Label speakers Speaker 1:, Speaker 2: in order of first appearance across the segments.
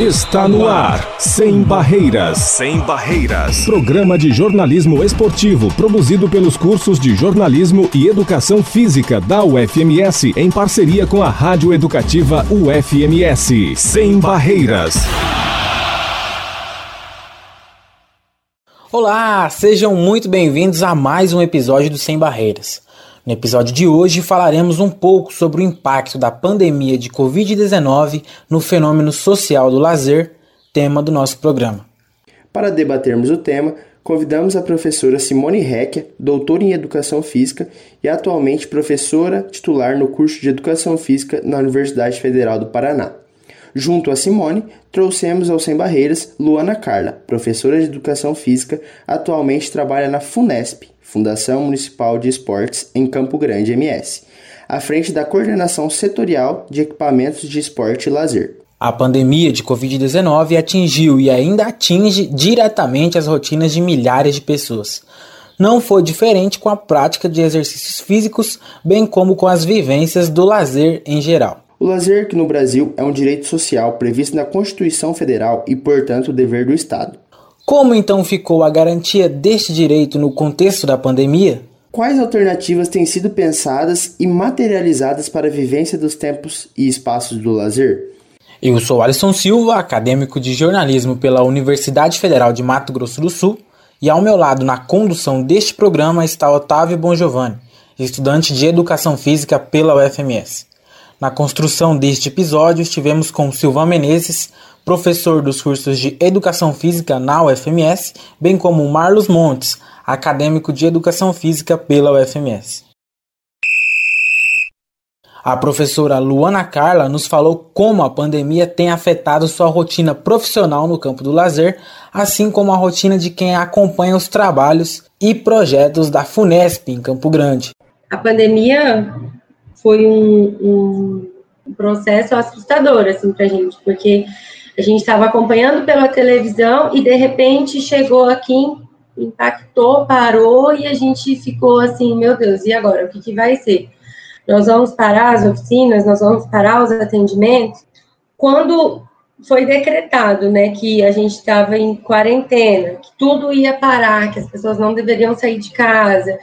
Speaker 1: Está no ar, Sem Barreiras. Sem Barreiras. Programa de jornalismo esportivo produzido pelos cursos de jornalismo e educação física da UFMS em parceria com a Rádio Educativa UFMS. Sem Barreiras.
Speaker 2: Olá, sejam muito bem-vindos a mais um episódio do Sem Barreiras. No episódio de hoje falaremos um pouco sobre o impacto da pandemia de Covid-19 no fenômeno social do lazer, tema do nosso programa.
Speaker 3: Para debatermos o tema, convidamos a professora Simone Recchia, doutora em Educação Física e atualmente professora titular no curso de Educação Física na Universidade Federal do Paraná. Junto a Simone, trouxemos ao Sem Barreiras Luana Carla, professora de Educação Física, atualmente trabalha na FUNESP, Fundação Municipal de Esportes em Campo Grande MS, à frente da coordenação setorial de equipamentos de esporte e lazer.
Speaker 2: A pandemia de Covid-19 atingiu e ainda atinge diretamente as rotinas de milhares de pessoas. Não foi diferente com a prática de exercícios físicos, bem como com as vivências do lazer em geral.
Speaker 3: O lazer, que no Brasil é um direito social previsto na Constituição Federal e, portanto, dever do Estado.
Speaker 2: Como então ficou a garantia deste direito no contexto da pandemia?
Speaker 3: Quais alternativas têm sido pensadas e materializadas para a vivência dos tempos e espaços do lazer?
Speaker 2: Eu sou Alisson Silva, acadêmico de jornalismo pela Universidade Federal de Mato Grosso do Sul, e ao meu lado na condução deste programa está Otávio Bongiovanni, estudante de Educação Física pela UFMS. Na construção deste episódio estivemos com Silvan Menezes, professor dos cursos de Educação Física na UFMS, bem como Marlos Montes, acadêmico de Educação Física pela UFMS. A professora Luana Carla nos falou como a pandemia tem afetado sua rotina profissional no campo do lazer, assim como a rotina de quem acompanha os trabalhos e projetos da FUNESP em Campo Grande.
Speaker 4: A pandemia foi um, um processo assustador assim para a gente, porque a gente estava acompanhando pela televisão e de repente chegou aqui, impactou, parou e a gente ficou assim, meu Deus, e agora? O que, que vai ser? Nós vamos parar as oficinas, nós vamos parar os atendimentos. Quando foi decretado, né, que a gente estava em quarentena, que tudo ia parar, que as pessoas não deveriam sair de casa,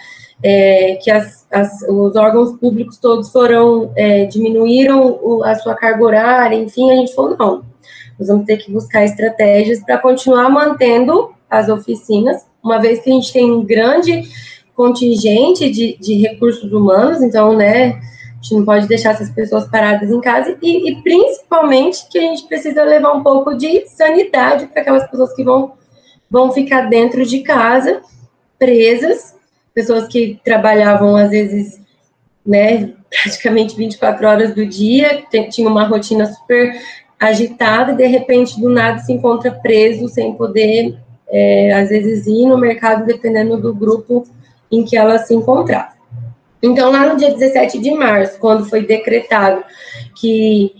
Speaker 4: é, que as, as, os órgãos públicos todos foram é, diminuíram a sua carga horária, enfim, a gente falou não, nós vamos ter que buscar estratégias para continuar mantendo as oficinas, uma vez que a gente tem um grande contingente de, de recursos humanos, então, né, a gente não pode deixar essas pessoas paradas em casa e, e principalmente que a gente precisa levar um pouco de sanidade para aquelas pessoas que vão, vão ficar dentro de casa, presas, pessoas que trabalhavam às vezes, né, praticamente 24 horas do dia, tinha uma rotina super agitada e de repente do nada se encontra preso sem poder é, às vezes ir no mercado dependendo do grupo em que ela se encontrava. Então lá no dia 17 de março, quando foi decretado que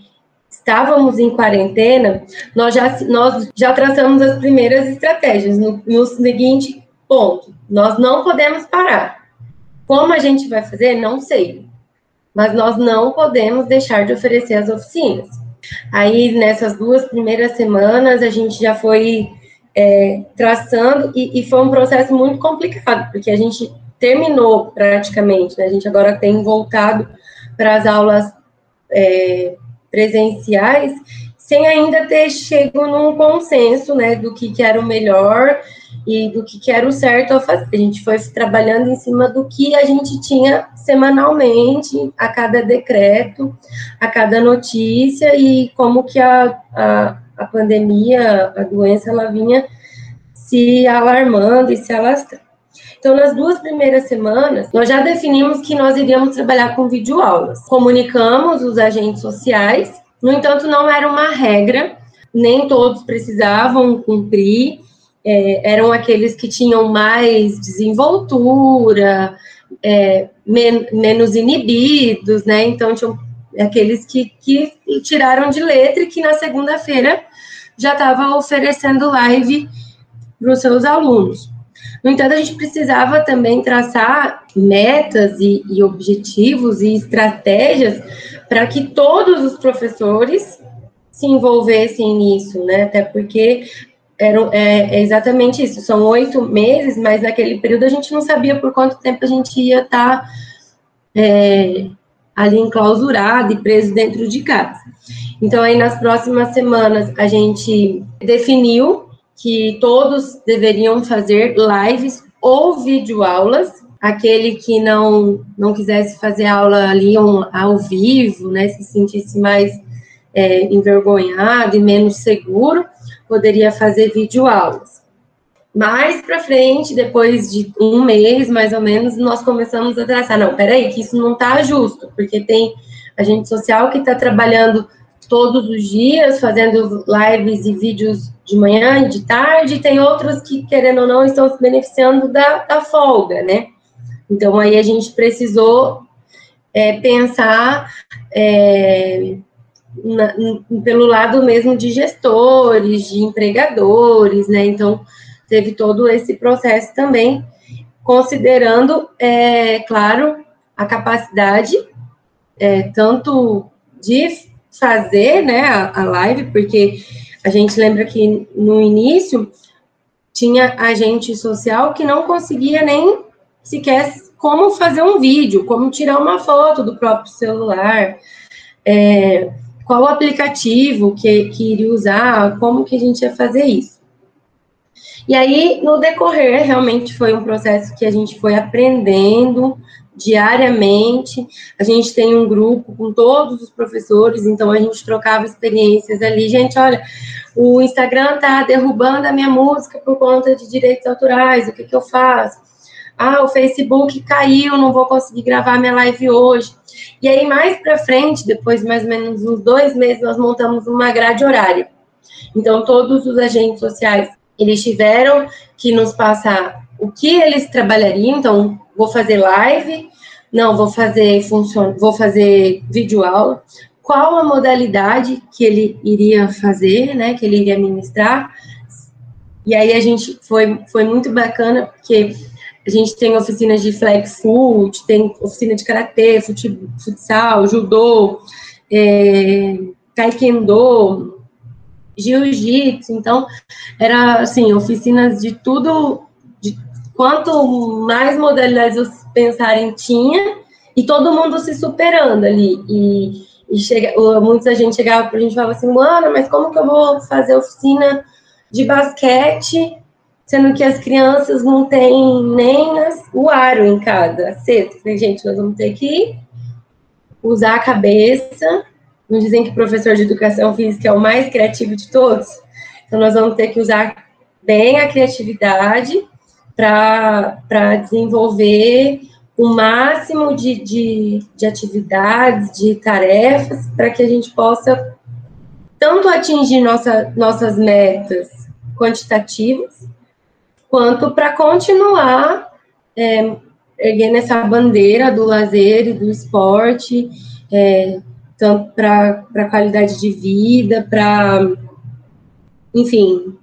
Speaker 4: estávamos em quarentena, nós já, nós já traçamos as primeiras estratégias no, no seguinte ponto: nós não podemos parar. Como a gente vai fazer? Não sei. Mas nós não podemos deixar de oferecer as oficinas. Aí, nessas duas primeiras semanas, a gente já foi é, traçando, e, e, foi um processo muito complicado, porque a gente terminou praticamente, né? a gente agora tem voltado para as aulas é, presenciais, sem ainda ter chegado num consenso né, do que, que era o melhor e do que, que era o certo a fazer. A gente foi trabalhando em cima do que a gente tinha semanalmente, a cada decreto, a cada notícia e como que a, a, a pandemia, a doença, ela vinha se alarmando e se alastrando. Então, nas duas primeiras semanas, nós já definimos que nós iríamos trabalhar com videoaulas. Comunicamos os agentes sociais, no entanto, não era uma regra, nem todos precisavam cumprir, é, eram aqueles que tinham mais desenvoltura, é, men menos inibidos, né? Então, tinham aqueles que, que tiraram de letra e que na segunda-feira já estava oferecendo live para os seus alunos. No entanto, a gente precisava também traçar metas e, e objetivos e estratégias para que todos os professores se envolvessem nisso, né? Até porque era, é, é, exatamente isso, são oito meses, mas naquele período a gente não sabia por quanto tempo a gente ia estar tá, é, ali enclausurado e preso dentro de casa. Então, aí nas próximas semanas a gente definiu que todos deveriam fazer lives ou videoaulas. Aquele que não, não quisesse fazer aula ali ao vivo, né, se sentisse mais é, envergonhado e menos seguro, poderia fazer videoaulas. Mais para frente, depois de um mês mais ou menos, nós começamos a traçar: não, peraí, que isso não está justo, porque tem agente social que está trabalhando todos os dias, fazendo lives e vídeos de manhã e de tarde, e tem outros que, querendo ou não, estão se beneficiando da, da folga, né? Então, aí a gente precisou é, pensar é, na, pelo lado mesmo de gestores, de empregadores, né? Então, teve todo esse processo também, considerando, é, claro, a capacidade, é, tanto de fazer né, a, a live, porque a gente lembra que no início tinha agente social que não conseguia nem sequer como fazer um vídeo, como tirar uma foto do próprio celular. É, qual aplicativo que, que iria usar, como que a gente ia fazer isso. E aí, no decorrer, realmente foi um processo que a gente foi aprendendo diariamente. A gente tem um grupo com todos os professores, então a gente trocava experiências ali. Gente, olha, o Instagram tá derrubando a minha música por conta de direitos autorais, o que, que eu faço? Ah, o Facebook caiu, não vou conseguir gravar minha live hoje. E aí, mais para frente, depois mais ou menos uns dois meses, nós montamos uma grade horária. Então, todos os agentes sociais, eles tiveram que nos passar o que eles trabalhariam. Então, vou fazer live, não, vou fazer função, vou fazer vídeo aula. Qual a modalidade que ele iria fazer, né? Que ele iria ministrar. E aí a gente foi, foi muito bacana, porque a gente tem oficinas de flex foot, tem oficina de karatê, futsal, judô, é, taekwondo, jiu-jitsu. Então, era assim, oficinas de tudo, de quanto mais modalidades vocês pensarem tinha, e todo mundo se superando ali. E, e chega, muita gente chegava para a gente e falava assim, mano, mas como que eu vou fazer oficina de basquete sendo que as crianças não têm nem as, o aro em casa. Falei, gente, nós vamos ter que usar a cabeça. Não dizem que o professor de educação física é o mais criativo de todos? Então, nós vamos ter que usar bem a criatividade para desenvolver o máximo de, de, de atividades, de tarefas, para que a gente possa tanto atingir nossa, nossas metas quantitativas, quanto para continuar é, erguendo essa bandeira do lazer e do esporte, é, tanto para a qualidade de vida, para, enfim,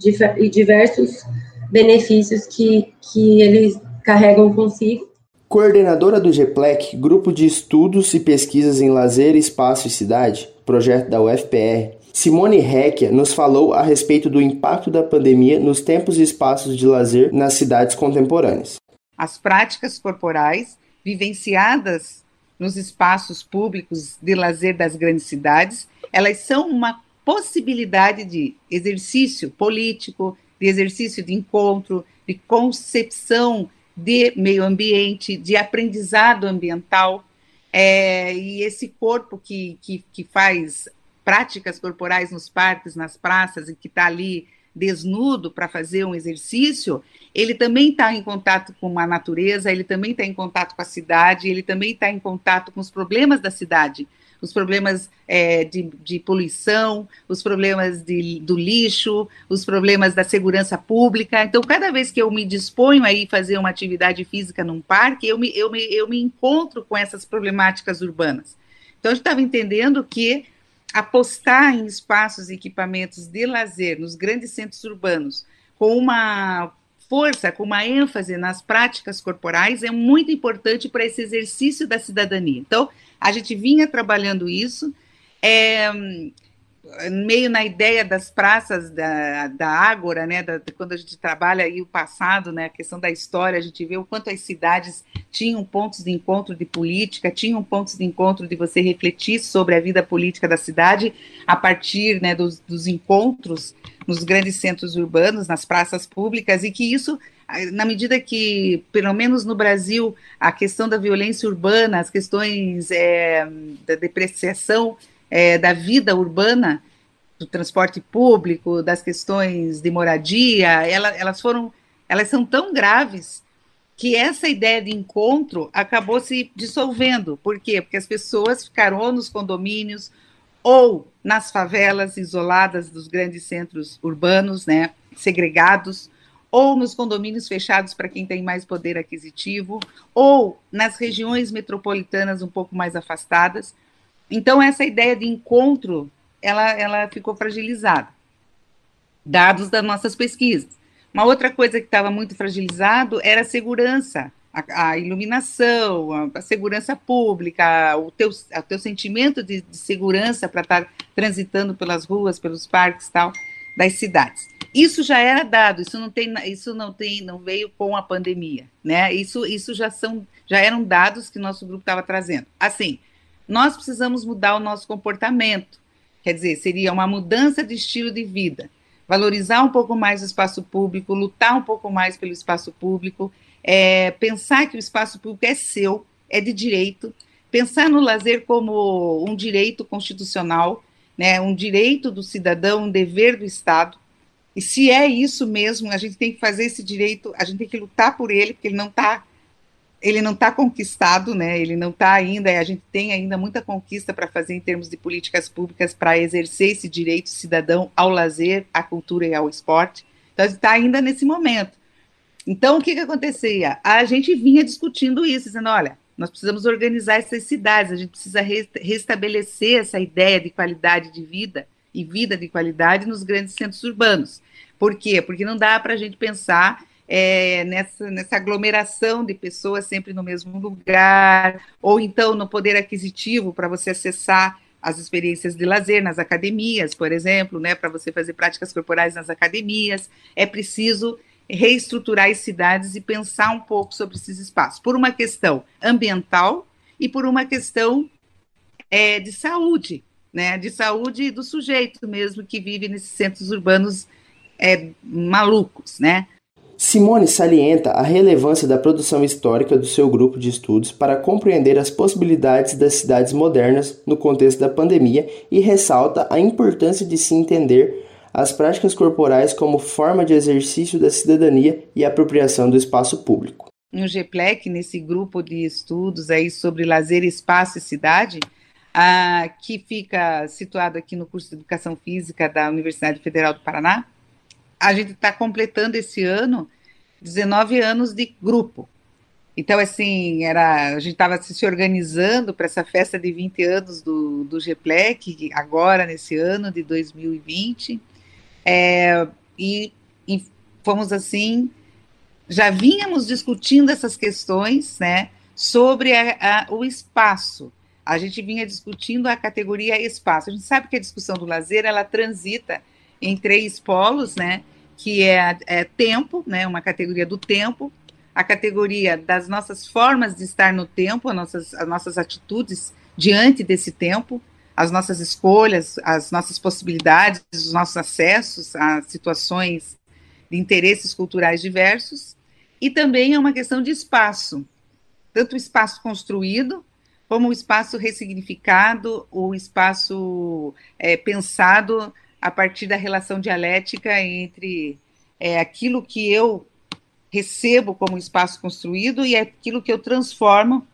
Speaker 4: diversos benefícios que, que eles carregam consigo.
Speaker 3: Coordenadora do GPLEC, Grupo de Estudos e Pesquisas em Lazer, Espaço e Cidade, projeto da UFPR, Simone Recchia nos falou a respeito do impacto da pandemia nos tempos e espaços de lazer nas cidades contemporâneas.
Speaker 5: As práticas corporais vivenciadas nos espaços públicos de lazer das grandes cidades, elas são uma possibilidade de exercício político, de exercício de encontro, de concepção de meio ambiente, de aprendizado ambiental. É, e esse corpo que, que, que faz práticas corporais nos parques, nas praças, e que está ali desnudo para fazer um exercício, ele também está em contato com a natureza, ele também está em contato com a cidade, ele também está em contato com os problemas da cidade, os problemas é, de, de, poluição, os problemas de, do lixo, os problemas da segurança pública. Então, cada vez que eu me disponho a ir fazer uma atividade física num parque, eu me, eu me, eu me encontro com essas problemáticas urbanas. Então, a gente estava entendendo que apostar em espaços e equipamentos de lazer nos grandes centros urbanos com uma força, com uma ênfase nas práticas corporais é muito importante para esse exercício da cidadania. Então, a gente vinha trabalhando isso. É, meio na ideia das praças da, da Ágora, né, da, quando a gente trabalha aí o passado, né, a questão da história, a gente vê o quanto as cidades tinham pontos de encontro de política, tinham pontos de encontro de você refletir sobre a vida política da cidade a partir né, dos, dos encontros nos grandes centros urbanos, nas praças públicas, e que isso na medida que, pelo menos no Brasil, a questão da violência urbana, as questões é, da depreciação é, da vida urbana, do transporte público, das questões de moradia, ela, elas foram, elas são tão graves que essa ideia de encontro acabou se dissolvendo. Por quê? Porque as pessoas ficaram nos condomínios ou nas favelas isoladas dos grandes centros urbanos, né, segregados, ou nos condomínios fechados para quem tem mais poder aquisitivo, ou nas regiões metropolitanas um pouco mais afastadas. Então, essa ideia de encontro, ela, ela ficou fragilizada. Dados das nossas pesquisas. Uma outra coisa que estava muito fragilizado era a segurança, a, a iluminação, a, a, segurança pública, o teu, o teu sentimento de, de segurança para estar transitando pelas ruas, pelos parques tal das cidades. Isso já era dado, isso não tem, isso não tem, não veio com a pandemia, né? Isso, isso já são, já eram dados que nosso grupo estava trazendo. Assim, nós precisamos mudar o nosso comportamento. Quer dizer, seria uma mudança de estilo de vida, valorizar um pouco mais o espaço público, lutar um pouco mais pelo espaço público, é, pensar que o espaço público é seu, é de direito, pensar no lazer como um direito constitucional, né, um direito do cidadão, um dever do Estado. E se é isso mesmo, a gente tem que fazer esse direito, a gente tem que lutar por ele, porque ele não está ele não está conquistado, né? Ele não está ainda. A gente tem ainda muita conquista para fazer em termos de políticas públicas para exercer esse direito cidadão ao lazer, à cultura e ao esporte. Então, está ainda nesse momento. Então, o que, que acontecia? A gente vinha discutindo isso, dizendo: olha, nós precisamos organizar essas cidades, a gente precisa restabelecer essa ideia de qualidade de vida e vida de qualidade nos grandes centros urbanos. Por quê? Porque não dá para a gente pensar é, nessa, nessa aglomeração de pessoas sempre no mesmo lugar, ou então no poder aquisitivo para você acessar as experiências de lazer nas academias, por exemplo, né, para você fazer práticas corporais nas academias, é preciso reestruturar as cidades e pensar um pouco sobre esses espaços, por uma questão ambiental e por uma questão é, de saúde, né, de saúde do sujeito mesmo que vive nesses centros urbanos é, malucos, né?
Speaker 3: Simone salienta a relevância da produção histórica do seu grupo de estudos para compreender as possibilidades das cidades modernas no contexto da pandemia e ressalta a importância de se entender as práticas corporais como forma de exercício da cidadania e apropriação do espaço público.
Speaker 5: No GPLEC, nesse grupo de estudos aí sobre lazer, espaço e cidade, ah, que fica situado aqui no curso de Educação Física da Universidade Federal do Paraná, a gente está completando esse ano 19 anos de grupo. Então, assim, era, a gente estava se organizando para essa festa de 20 anos do, do GPLEC, agora, nesse ano de 2020, é, e, e fomos, assim, já vínhamos discutindo essas questões, né, sobre a, a, o espaço. A gente vinha discutindo a categoria espaço. A gente sabe que a discussão do lazer, ela transita em três polos, né? Que é, é tempo, né? Uma categoria do tempo, a categoria das nossas formas de estar no tempo, as nossas, as nossas atitudes diante desse tempo, as nossas escolhas, as nossas possibilidades, os nossos acessos a situações de interesses culturais diversos, e também é uma questão de espaço, tanto o espaço construído, como o espaço ressignificado, o espaço é, pensado a partir da relação dialética entre é, aquilo que eu recebo como espaço construído e aquilo que eu transformo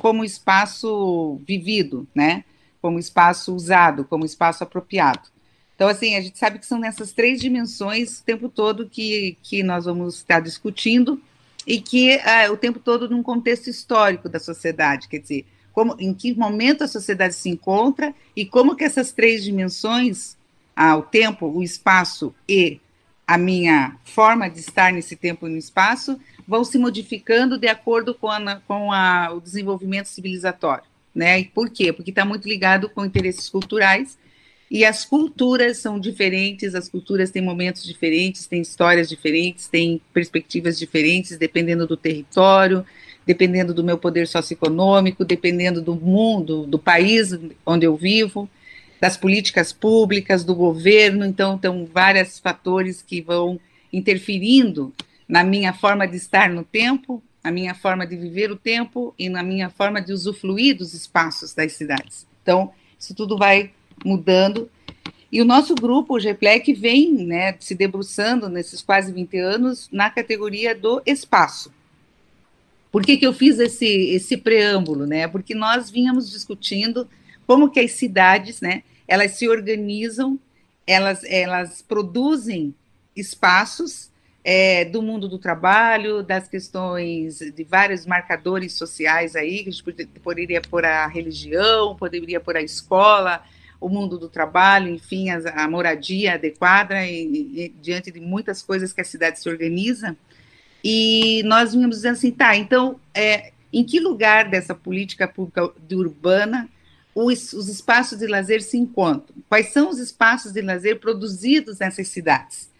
Speaker 5: como espaço vivido, né? Como espaço usado, como espaço apropriado. Então, assim, a gente sabe que são nessas três dimensões o tempo todo que, que nós vamos estar discutindo e que ah, o tempo todo num contexto histórico da sociedade, quer dizer, como, em que momento a sociedade se encontra e como que essas três dimensões ao tempo, o espaço e a minha forma de estar nesse tempo e no espaço vão se modificando de acordo com, a, com a, o desenvolvimento civilizatório. Né? E por quê? Porque está muito ligado com interesses culturais e as culturas são diferentes, as culturas têm momentos diferentes, têm histórias diferentes, têm perspectivas diferentes, dependendo do território, dependendo do meu poder socioeconômico, dependendo do mundo, do país onde eu vivo, das políticas públicas, do governo. Então, tem vários fatores que vão interferindo na minha forma de estar no tempo, na minha forma de viver o tempo e na minha forma de usufruir dos espaços das cidades. Então, isso tudo vai mudando. E o nosso grupo, o GPLEC, vem né, se debruçando nesses quase 20 anos na categoria do espaço. Por que, que eu fiz esse, esse preâmbulo? Né? Porque nós vínhamos discutindo como que as cidades, né, elas se organizam, elas, elas produzem espaços é, do mundo do trabalho, das questões de vários marcadores sociais aí, que a gente poderia pôr a religião, poderia pôr a escola, o mundo do trabalho, enfim, a, a moradia adequada, e, e, diante de muitas coisas que a cidade se organiza. E nós vínhamos dizendo assim, tá, então, é, em que lugar dessa política pública de urbana os, os espaços de lazer se encontram? Quais são os espaços de lazer produzidos nessas cidades?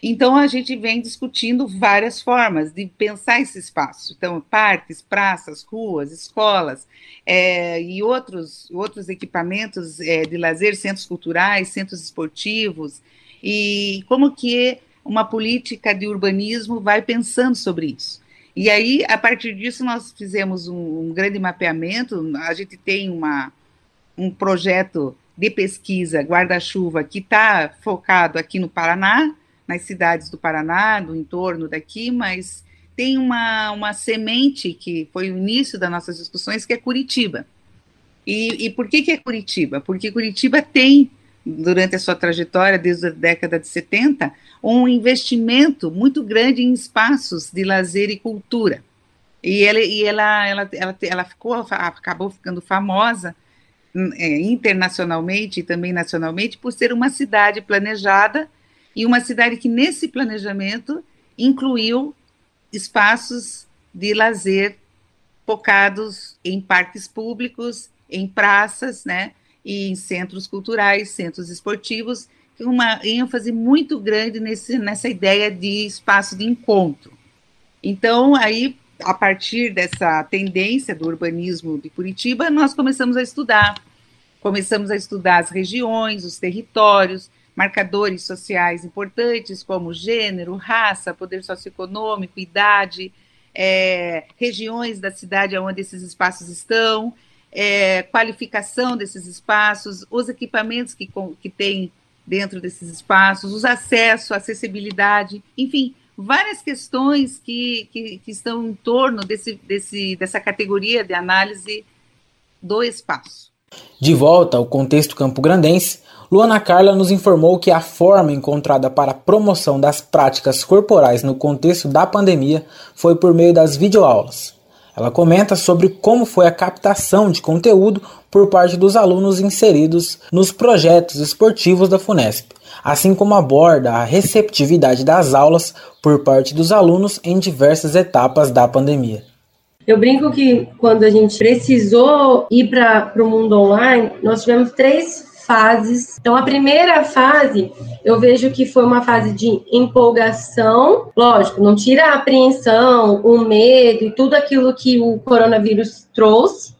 Speaker 5: Então, a gente vem discutindo várias formas de pensar esse espaço. Então, parques, praças, ruas, escolas é, e outros, outros equipamentos é, de lazer, centros culturais, centros esportivos, e como que uma política de urbanismo vai pensando sobre isso. E aí, a partir disso, nós fizemos um, um grande mapeamento, a gente tem uma, um projeto de pesquisa guarda-chuva que está focado aqui no Paraná, nas cidades do Paraná, do entorno daqui, mas tem uma, uma semente que foi o início das nossas discussões, que é Curitiba. E, e por que, que é Curitiba? Porque Curitiba tem, durante a sua trajetória, desde a década de 70, um investimento muito grande em espaços de lazer e cultura. E ela, e ela, ela, ela, ela ficou, acabou ficando famosa é, internacionalmente e também nacionalmente por ser uma cidade planejada e uma cidade que, nesse planejamento, incluiu espaços de lazer focados em parques públicos, em praças, né, e em centros culturais, centros esportivos, uma ênfase muito grande nesse, nessa ideia de espaço de encontro. Então, aí, a partir dessa tendência do urbanismo de Curitiba, nós começamos a estudar. Começamos a estudar as regiões, os territórios, marcadores sociais importantes como gênero, raça, poder socioeconômico, idade, é, regiões da cidade onde esses espaços estão, é, qualificação desses espaços, os equipamentos que, que tem dentro desses espaços, os acessos, acessibilidade, enfim, várias questões que, que, que estão em torno desse, desse, dessa categoria de análise do espaço.
Speaker 2: De volta ao contexto campo-grandense, Luana Carla nos informou que a forma encontrada para a promoção das práticas corporais no contexto da pandemia foi por meio das videoaulas. Ela comenta sobre como foi a captação de conteúdo por parte dos alunos inseridos nos projetos esportivos da FUNESP, assim como aborda a receptividade das aulas por parte dos alunos em diversas etapas da pandemia.
Speaker 4: Eu brinco que quando a gente precisou ir para o mundo online, nós tivemos três fases. Então, a primeira fase, eu vejo que foi uma fase de empolgação. Lógico, não tira a apreensão, o medo e tudo aquilo que o coronavírus trouxe.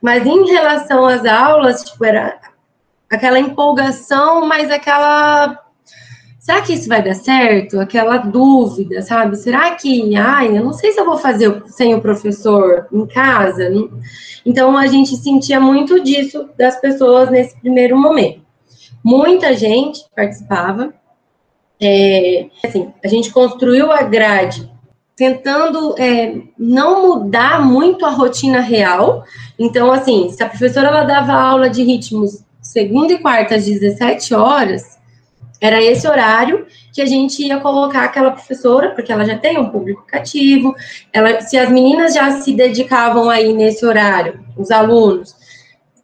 Speaker 4: Mas em relação às aulas, tipo, era aquela empolgação, mas aquela será que isso vai dar certo? Aquela dúvida, sabe? Será que, ai, eu não sei se eu vou fazer sem o professor em casa. Então, a gente sentia muito disso das pessoas nesse primeiro momento. Muita gente participava. É, assim, a gente construiu a grade tentando é, não mudar muito a rotina real. Então, assim, se a professora ela dava aula de ritmos segunda e quarta às 17 horas, era esse horário que a gente ia colocar aquela professora, porque ela já tem um público cativo. Ela, se as meninas já se dedicavam aí nesse horário, os alunos,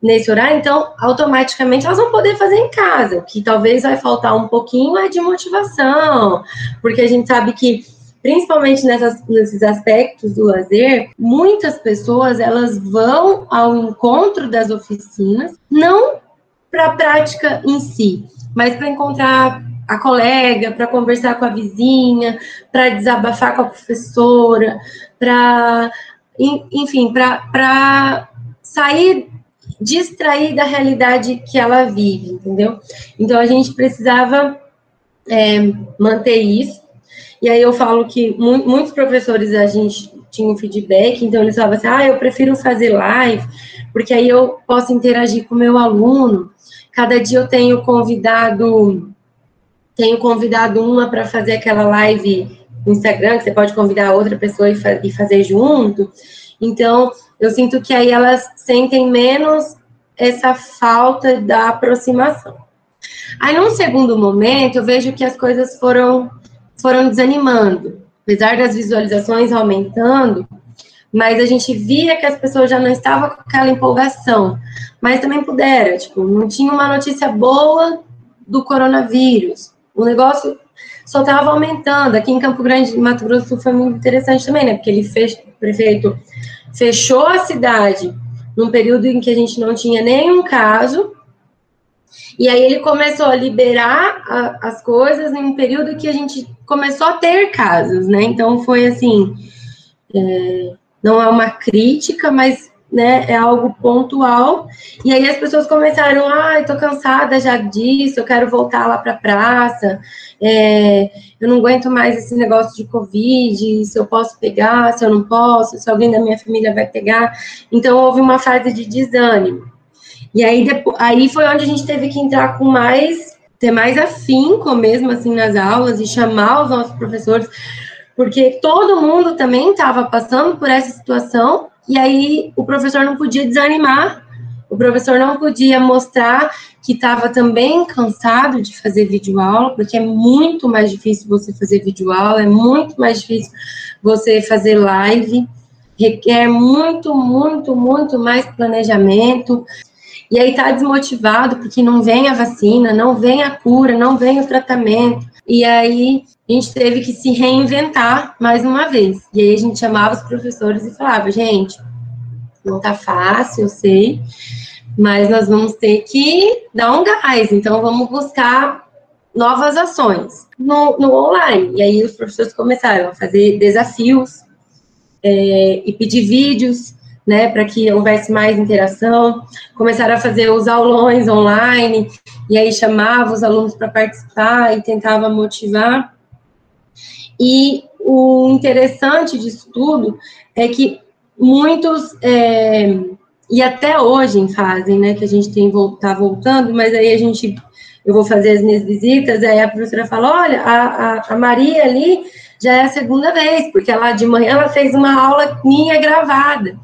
Speaker 4: nesse horário, então automaticamente elas vão poder fazer em casa. O que talvez vai faltar um pouquinho é de motivação, porque a gente sabe que principalmente nessas, nesses aspectos do lazer, muitas pessoas elas vão ao encontro das oficinas não para a prática em si, mas para encontrar a colega, para conversar com a vizinha, para desabafar com a professora, para, enfim, para sair, distrair da realidade que ela vive, entendeu? Então a gente precisava é, manter isso. E aí eu falo que mu muitos professores a gente tinha um feedback, então eles falavam assim, ah, eu prefiro fazer live, porque aí eu posso interagir com o meu aluno. Cada dia eu tenho convidado tenho convidado uma para fazer aquela live no Instagram, que você pode convidar outra pessoa e, fa e fazer junto. Então, eu sinto que aí elas sentem menos essa falta da aproximação. Aí, num segundo momento, eu vejo que as coisas foram, foram desanimando. Apesar das visualizações aumentando, mas a gente via que as pessoas já não estavam com aquela empolgação. Mas também pudera, tipo, não tinha uma notícia boa do coronavírus o negócio só estava aumentando. Aqui em Campo Grande, Mato Grosso foi muito interessante também, né? Porque ele fez, o prefeito fechou a cidade num período em que a gente não tinha nenhum caso, e aí ele começou a liberar a, as coisas em um período que a gente começou a ter casos, né? Então foi assim, é, não é uma crítica, mas né, é algo pontual. E aí as pessoas começaram, ah, estou cansada já disso, eu quero voltar lá para a praça, é, eu não aguento mais esse negócio de Covid, se eu posso pegar, se eu não posso, se alguém da minha família vai pegar. Então houve uma fase de desânimo. E aí, depois, aí foi onde a gente teve que entrar com mais, ter mais afinco mesmo, assim, nas aulas e chamar os nossos professores, porque todo mundo também estava passando por essa situação e aí o professor não podia desanimar, o professor não podia mostrar que estava também cansado de fazer videoaula, porque é muito mais difícil você fazer videoaula, é muito mais difícil você fazer live, requer muito, muito, muito mais planejamento. E aí tá desmotivado porque não vem a vacina, não vem a cura, não vem o tratamento. E aí a gente teve que se reinventar mais uma vez. E aí a gente chamava os professores e falava, gente, não tá fácil, eu sei, mas nós vamos ter que dar um gás, então vamos buscar novas ações no, no online. E aí os professores começaram a fazer desafios é, e pedir vídeos, né, para que houvesse mais interação, começaram a fazer os aulões online, e aí chamava os alunos para participar e tentava motivar. E o interessante disso tudo é que muitos, é, e até hoje fazem, né, que a gente tem tá voltando, mas aí a gente, eu vou fazer as minhas visitas, aí a professora fala, olha, a, a, a Maria ali já é a segunda vez, porque ela de manhã ela fez uma aula minha gravada.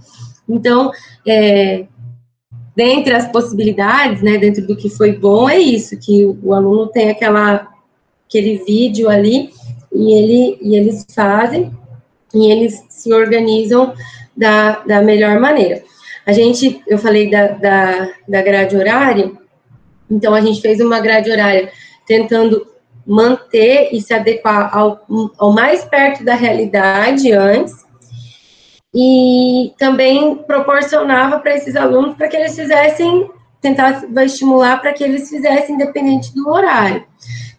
Speaker 4: Então, é, dentre as possibilidades, né, dentro do que foi bom, é isso, que o, aluno tem aquela, aquele vídeo ali, e, ele, e eles fazem, e eles se organizam da, da melhor maneira. A gente, eu falei da, da, da grade horária, então a gente fez uma grade horária tentando manter e se adequar ao, ao mais perto da realidade antes, e também proporcionava para esses alunos para que eles fizessem, tentar estimular para que eles fizessem independente do horário.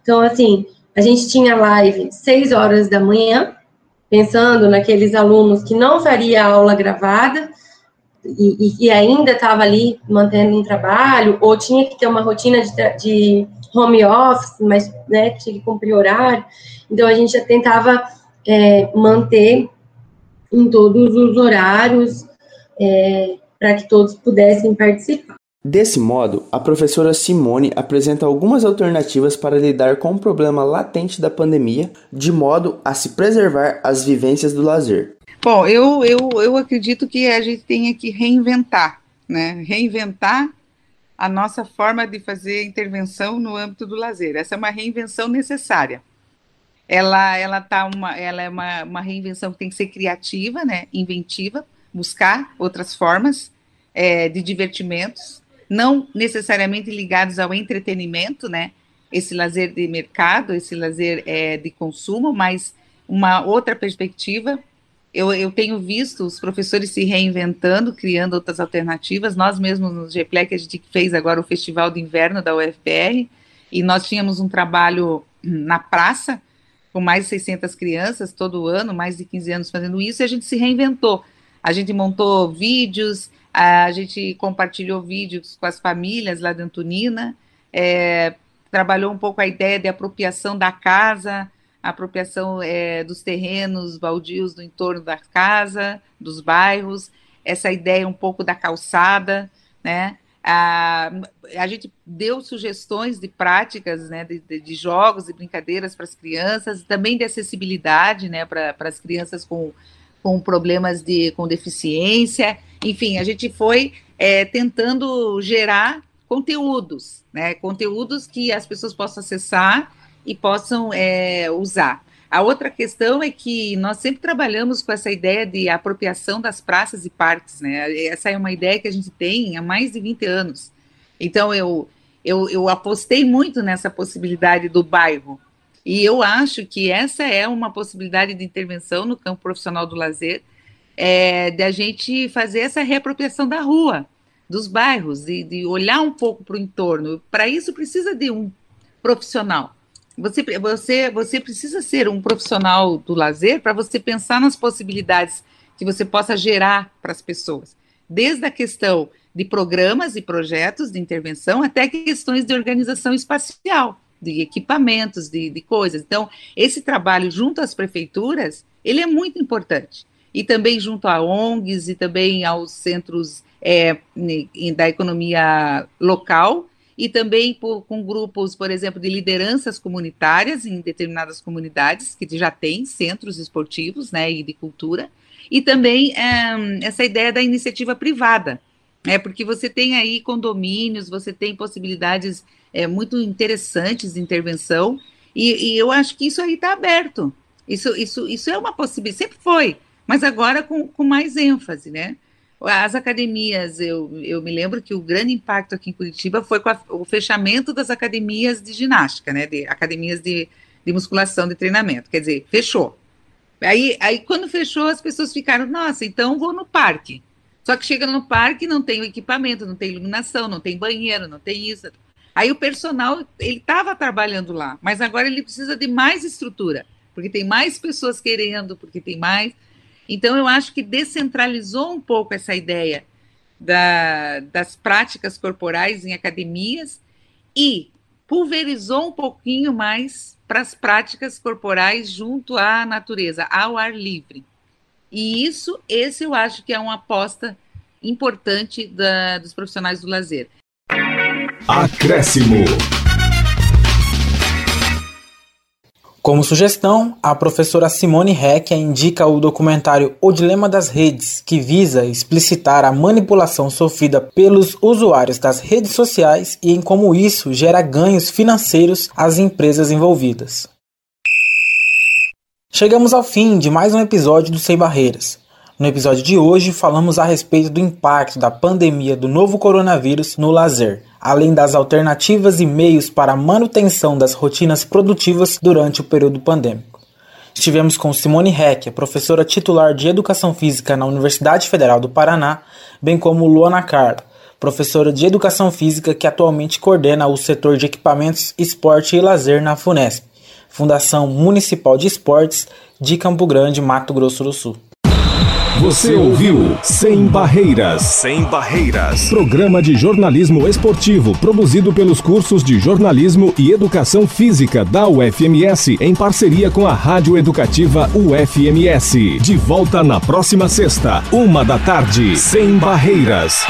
Speaker 4: Então, assim, a gente tinha live seis horas da manhã, pensando naqueles alunos que não faria aula gravada e, e ainda estava ali mantendo um trabalho, ou tinha que ter uma rotina de, de home office, mas né, tinha que cumprir horário. Então, a gente já tentava é, manter em todos os horários é, para que todos pudessem participar.
Speaker 3: Desse modo, a professora Simone apresenta algumas alternativas para lidar com o problema latente da pandemia, de modo a se preservar as vivências do lazer.
Speaker 5: Bom, eu, eu, eu acredito que a gente tenha que reinventar, né? Reinventar a nossa forma de fazer intervenção no âmbito do lazer. Essa é uma reinvenção necessária. Ela, ela, tá uma, ela é uma, uma reinvenção que tem que ser criativa, né? inventiva, buscar outras formas é, de divertimentos, não necessariamente ligados ao entretenimento, né? Esse lazer de mercado, esse lazer é, de consumo, mas uma outra perspectiva eu, eu tenho visto os professores se reinventando, criando outras alternativas. Nós mesmos no GPLEC, a gente fez agora o Festival de Inverno da UFPR, e nós tínhamos um trabalho na praça, com mais de 600 crianças todo ano, mais de 15 anos fazendo isso, e a gente se reinventou. A gente montou vídeos, a gente compartilhou vídeos com as famílias lá de Antonina, é, trabalhou um pouco a ideia de apropriação da casa, apropriação é, dos terrenos baldios do entorno da casa, dos bairros, essa ideia um pouco da calçada, né? A, a gente deu sugestões de práticas, né, de, de, de jogos e brincadeiras para as crianças, também de acessibilidade, né, para as crianças com, com problemas de com deficiência. Enfim, a gente foi é, tentando gerar conteúdos, né, conteúdos que as pessoas possam acessar e possam é, usar. A outra questão é que nós sempre trabalhamos com essa ideia de apropriação das praças e parques, né? Essa é uma ideia que a gente tem há mais de 20 anos. Então, eu, eu, eu apostei muito nessa possibilidade do bairro. E eu acho que essa é uma possibilidade de intervenção no campo profissional do lazer, é, de a gente fazer essa reapropriação da rua, dos bairros, de, de olhar um pouco para o entorno. Para isso, precisa de um profissional você, você, você precisa ser um profissional do lazer para você pensar nas possibilidades que você possa gerar para as pessoas, desde a questão de programas e projetos de intervenção até questões de organização espacial, de equipamentos, de, de coisas. Então, esse trabalho junto às prefeituras, ele é muito importante. E também junto a ONGs e também aos centros é, da economia local, e também por, com grupos, por exemplo, de lideranças comunitárias em determinadas comunidades, que já têm centros esportivos né, e de cultura, e também é, essa ideia da iniciativa privada, né, porque você tem aí condomínios, você tem possibilidades é, muito interessantes de intervenção, e, e eu acho que isso aí está aberto. Isso, isso, isso é uma possibilidade, sempre foi, mas agora com, com mais ênfase, né? As academias, eu, eu me lembro que o grande impacto aqui em Curitiba foi com a, o fechamento das academias de ginástica, né? De academias de, de musculação, de treinamento. Quer dizer, fechou. Aí, aí, quando fechou, as pessoas ficaram, nossa, então vou no parque. Só que chega no parque não tem o equipamento, não tem iluminação, não tem banheiro, não tem isso. Aí o personal, ele estava trabalhando lá, mas agora ele precisa de mais estrutura, porque tem mais pessoas querendo, porque tem mais. Então, eu acho que descentralizou um pouco essa ideia da, das práticas corporais em academias e pulverizou um pouquinho mais para as práticas corporais junto à natureza, ao ar livre. E isso, esse eu acho que é uma aposta importante da, dos profissionais do lazer.
Speaker 1: Acréscimo.
Speaker 2: Como sugestão, a professora Simone Heck indica o documentário O Dilema das Redes, que visa explicitar a manipulação sofrida pelos usuários das redes sociais e em como isso gera ganhos financeiros às empresas envolvidas. Chegamos ao fim de mais um episódio do Sem Barreiras. No episódio de hoje, falamos a respeito do impacto da pandemia do novo coronavírus no lazer além das alternativas e meios para a manutenção das rotinas produtivas durante o período pandêmico. Estivemos com Simone Heck, professora titular de Educação Física na Universidade Federal do Paraná, bem como Luana Carla, professora de Educação Física que atualmente coordena o setor de equipamentos, esporte e lazer na FUNESP, Fundação Municipal de Esportes de Campo Grande, Mato Grosso do Sul.
Speaker 1: Você ouviu Sem Barreiras. Sem Barreiras. Programa de jornalismo esportivo produzido pelos cursos de jornalismo e educação física da UFMS em parceria com a Rádio Educativa UFMS. De volta na próxima sexta, uma da tarde. Sem Barreiras.